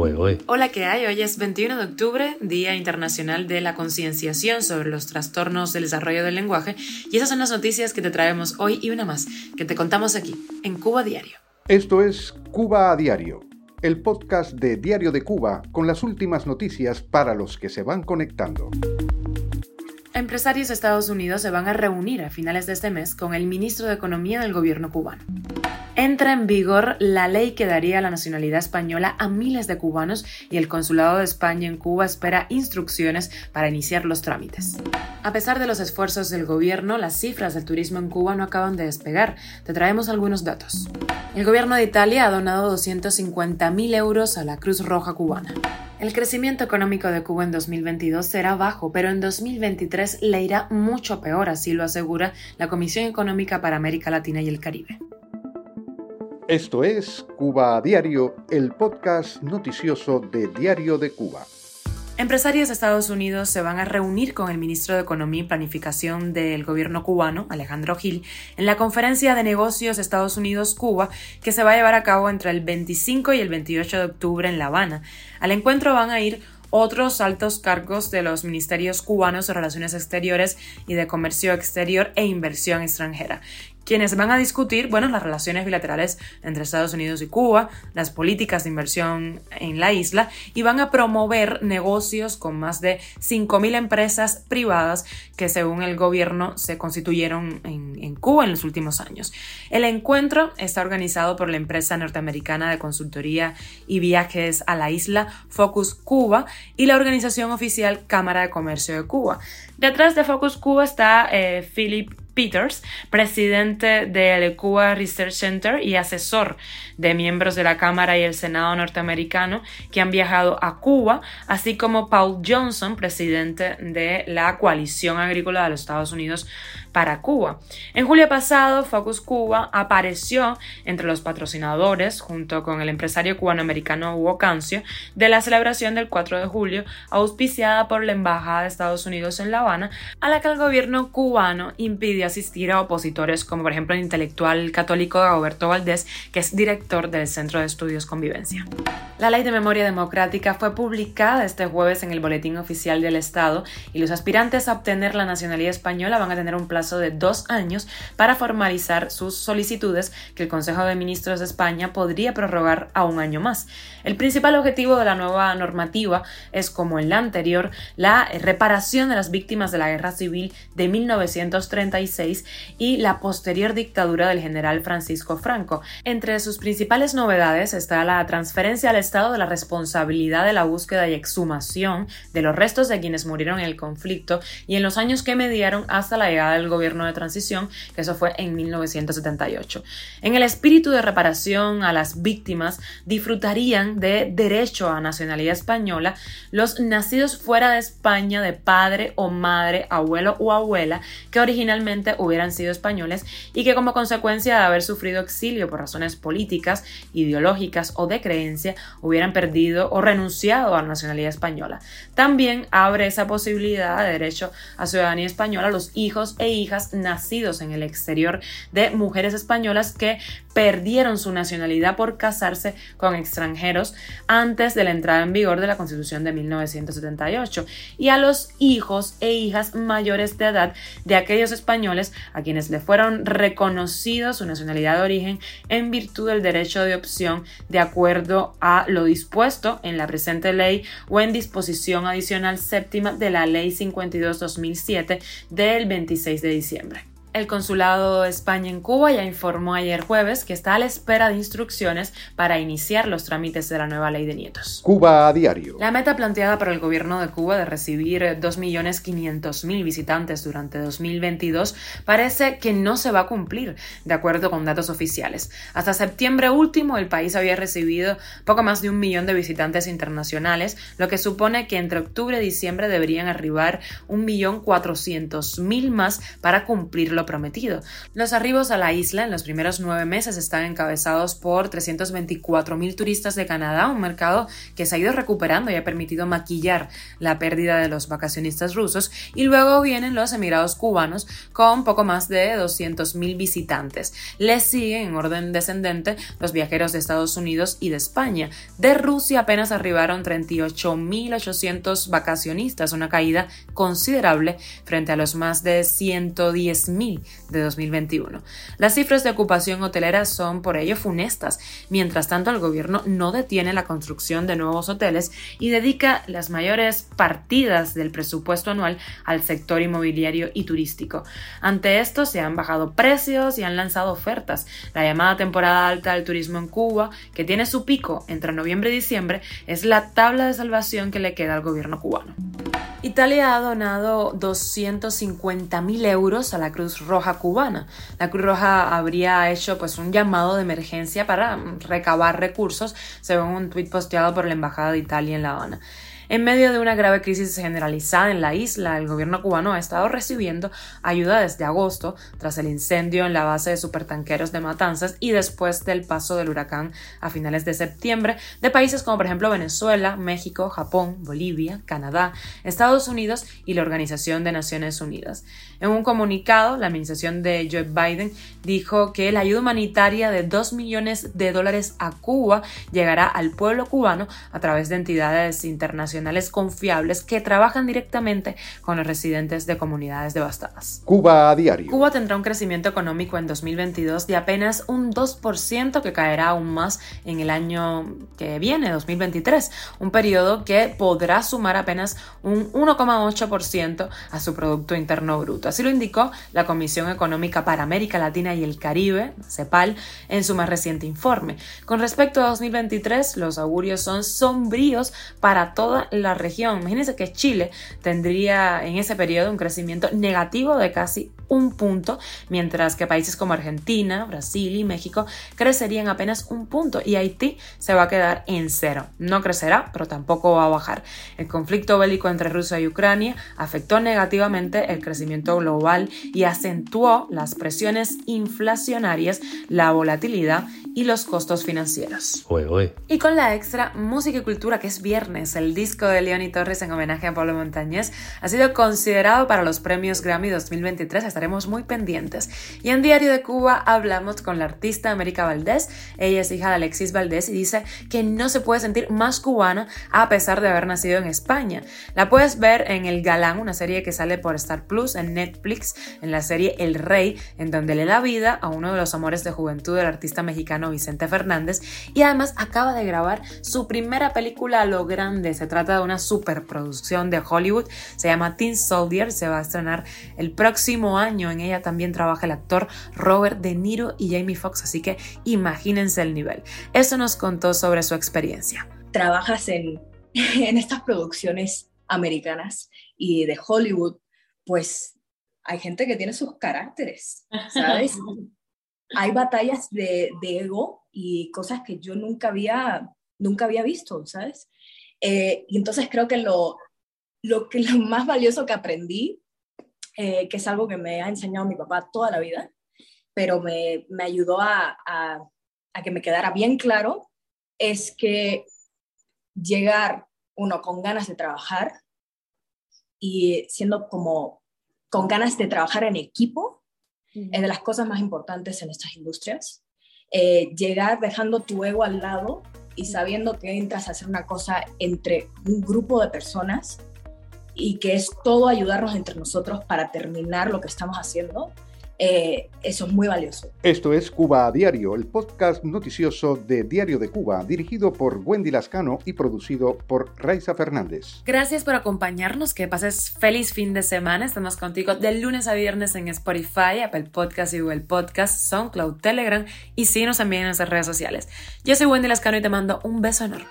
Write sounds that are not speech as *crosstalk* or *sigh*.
Hola, ¿qué hay? Hoy es 21 de octubre, Día Internacional de la Concienciación sobre los Trastornos del Desarrollo del Lenguaje, y esas son las noticias que te traemos hoy y una más, que te contamos aquí, en Cuba Diario. Esto es Cuba a Diario, el podcast de Diario de Cuba con las últimas noticias para los que se van conectando. Empresarios de Estados Unidos se van a reunir a finales de este mes con el ministro de Economía del gobierno cubano entra en vigor la ley que daría la nacionalidad española a miles de cubanos y el Consulado de España en Cuba espera instrucciones para iniciar los trámites. A pesar de los esfuerzos del gobierno, las cifras del turismo en Cuba no acaban de despegar. Te traemos algunos datos. El gobierno de Italia ha donado 250.000 euros a la Cruz Roja cubana. El crecimiento económico de Cuba en 2022 será bajo, pero en 2023 le irá mucho peor, así lo asegura la Comisión Económica para América Latina y el Caribe. Esto es Cuba a Diario, el podcast noticioso de Diario de Cuba. Empresarios de Estados Unidos se van a reunir con el ministro de Economía y Planificación del gobierno cubano, Alejandro Gil, en la conferencia de negocios Estados Unidos-Cuba que se va a llevar a cabo entre el 25 y el 28 de octubre en La Habana. Al encuentro van a ir otros altos cargos de los ministerios cubanos de Relaciones Exteriores y de Comercio Exterior e Inversión Extranjera, quienes van a discutir, bueno, las relaciones bilaterales entre Estados Unidos y Cuba, las políticas de inversión en la isla y van a promover negocios con más de 5.000 empresas privadas que según el gobierno se constituyeron en, Cuba en los últimos años. El encuentro está organizado por la empresa norteamericana de consultoría y viajes a la isla Focus Cuba y la organización oficial Cámara de Comercio de Cuba. Detrás de Focus Cuba está eh, Philip Peters, presidente del Cuba Research Center y asesor de miembros de la Cámara y el Senado norteamericano que han viajado a Cuba, así como Paul Johnson, presidente de la Coalición Agrícola de los Estados Unidos para Cuba. En julio pasado, Focus Cuba apareció entre los patrocinadores, junto con el empresario cubanoamericano Hugo Cancio, de la celebración del 4 de julio, auspiciada por la Embajada de Estados Unidos en La Habana, a la que el gobierno cubano impidió asistir a opositores como por ejemplo el intelectual católico Roberto Valdés, que es director del Centro de Estudios Convivencia. La Ley de Memoria Democrática fue publicada este jueves en el Boletín Oficial del Estado y los aspirantes a obtener la nacionalidad española van a tener un plazo de dos años para formalizar sus solicitudes que el Consejo de Ministros de España podría prorrogar a un año más. El principal objetivo de la nueva normativa es, como en la anterior, la reparación de las víctimas de la Guerra Civil de 1936 y la posterior dictadura del general Francisco Franco. Entre sus principales novedades está la transferencia al Estado de la responsabilidad de la búsqueda y exhumación de los restos de quienes murieron en el conflicto y en los años que mediaron hasta la llegada del gobierno de transición, que eso fue en 1978. En el espíritu de reparación a las víctimas, disfrutarían de derecho a nacionalidad española los nacidos fuera de España de padre o madre, abuelo o abuela, que originalmente hubieran sido españoles y que como consecuencia de haber sufrido exilio por razones políticas, ideológicas o de creencia, hubieran perdido o renunciado a la nacionalidad española. También abre esa posibilidad de derecho a ciudadanía española a los hijos e hijas nacidos en el exterior de mujeres españolas que perdieron su nacionalidad por casarse con extranjeros antes de la entrada en vigor de la Constitución de 1978 y a los hijos e hijas mayores de edad de aquellos españoles a quienes le fueron reconocidos su nacionalidad de origen en virtud del derecho de opción de acuerdo a lo dispuesto en la presente ley o en disposición adicional séptima de la Ley 52-2007 del 26 de diciembre. El Consulado de España en Cuba ya informó ayer jueves que está a la espera de instrucciones para iniciar los trámites de la nueva ley de nietos. Cuba a diario. La meta planteada por el gobierno de Cuba de recibir 2.500.000 visitantes durante 2022 parece que no se va a cumplir, de acuerdo con datos oficiales. Hasta septiembre último, el país había recibido poco más de un millón de visitantes internacionales, lo que supone que entre octubre y diciembre deberían arribar 1.400.000 más para cumplir lo prometido. Los arribos a la isla en los primeros nueve meses están encabezados por 324.000 turistas de Canadá, un mercado que se ha ido recuperando y ha permitido maquillar la pérdida de los vacacionistas rusos. Y luego vienen los emigrados cubanos con poco más de 200.000 visitantes. Les siguen en orden descendente los viajeros de Estados Unidos y de España. De Rusia apenas arribaron 38.800 vacacionistas, una caída considerable frente a los más de 110.000 de 2021. Las cifras de ocupación hotelera son por ello funestas. Mientras tanto, el gobierno no detiene la construcción de nuevos hoteles y dedica las mayores partidas del presupuesto anual al sector inmobiliario y turístico. Ante esto se han bajado precios y han lanzado ofertas. La llamada temporada alta del turismo en Cuba, que tiene su pico entre noviembre y diciembre, es la tabla de salvación que le queda al gobierno cubano. Italia ha donado 250.000 euros a la Cruz Roja cubana. La Cruz Roja habría hecho pues un llamado de emergencia para recabar recursos, según un tuit posteado por la Embajada de Italia en La Habana. En medio de una grave crisis generalizada en la isla, el gobierno cubano ha estado recibiendo ayuda desde agosto, tras el incendio en la base de supertanqueros de Matanzas y después del paso del huracán a finales de septiembre, de países como por ejemplo Venezuela, México, Japón, Bolivia, Canadá, Estados Unidos y la Organización de Naciones Unidas. En un comunicado, la administración de Joe Biden dijo que la ayuda humanitaria de 2 millones de dólares a Cuba llegará al pueblo cubano a través de entidades internacionales confiables que trabajan directamente con los residentes de comunidades devastadas. Cuba a diario. Cuba tendrá un crecimiento económico en 2022 de apenas un 2% que caerá aún más en el año que viene, 2023, un periodo que podrá sumar apenas un 1,8% a su Producto Interno Bruto. Así lo indicó la Comisión Económica para América Latina y el Caribe, CEPAL, en su más reciente informe. Con respecto a 2023, los augurios son sombríos para toda la región. Imagínense que Chile tendría en ese periodo un crecimiento negativo de casi un punto, mientras que países como Argentina, Brasil y México crecerían apenas un punto y Haití se va a quedar en cero. No crecerá, pero tampoco va a bajar. El conflicto bélico entre Rusia y Ucrania afectó negativamente el crecimiento global y acentuó las presiones inflacionarias, la volatilidad y los costos financieros. Y con la extra música y cultura que es viernes, el disco de Leoni Torres en homenaje a Pablo Montañez ha sido considerado para los premios Grammy 2023 estaremos muy pendientes. Y en Diario de Cuba hablamos con la artista América Valdés. Ella es hija de Alexis Valdés y dice que no se puede sentir más cubana a pesar de haber nacido en España. La puedes ver en El Galán, una serie que sale por Star Plus en Netflix, en la serie El Rey, en donde le da vida a uno de los amores de juventud del artista mexicano Vicente Fernández y además acaba de grabar su primera película a lo grande. Se trata de una superproducción de Hollywood, se llama Teen Soldier, se va a estrenar el próximo año en ella también trabaja el actor Robert De Niro y Jamie Foxx, así que imagínense el nivel. Eso nos contó sobre su experiencia. Trabajas en, *laughs* en estas producciones americanas y de Hollywood, pues hay gente que tiene sus caracteres, ¿sabes? *laughs* hay batallas de, de, ego y cosas que yo nunca había, nunca había visto, ¿sabes? Eh, y entonces creo que lo, lo, que, lo más valioso que aprendí eh, que es algo que me ha enseñado mi papá toda la vida, pero me, me ayudó a, a, a, que me quedara bien claro, es que llegar uno con ganas de trabajar y siendo como con ganas de trabajar en equipo es de las cosas más importantes en estas industrias. Eh, llegar dejando tu ego al lado y sabiendo que entras a hacer una cosa entre un grupo de personas y que es todo ayudarnos entre nosotros para terminar lo que estamos haciendo, eh, eso es muy valioso. Esto es Cuba a Diario, el podcast noticioso de Diario de Cuba, dirigido por Wendy Lascano y producido por Raiza Fernández. Gracias por acompañarnos, que pases feliz fin de semana. Estamos contigo de lunes a viernes en Spotify, Apple Podcast y Google Podcast, SoundCloud, Telegram y síguenos también en nuestras redes sociales. Yo soy Wendy Lascano y te mando un beso enorme.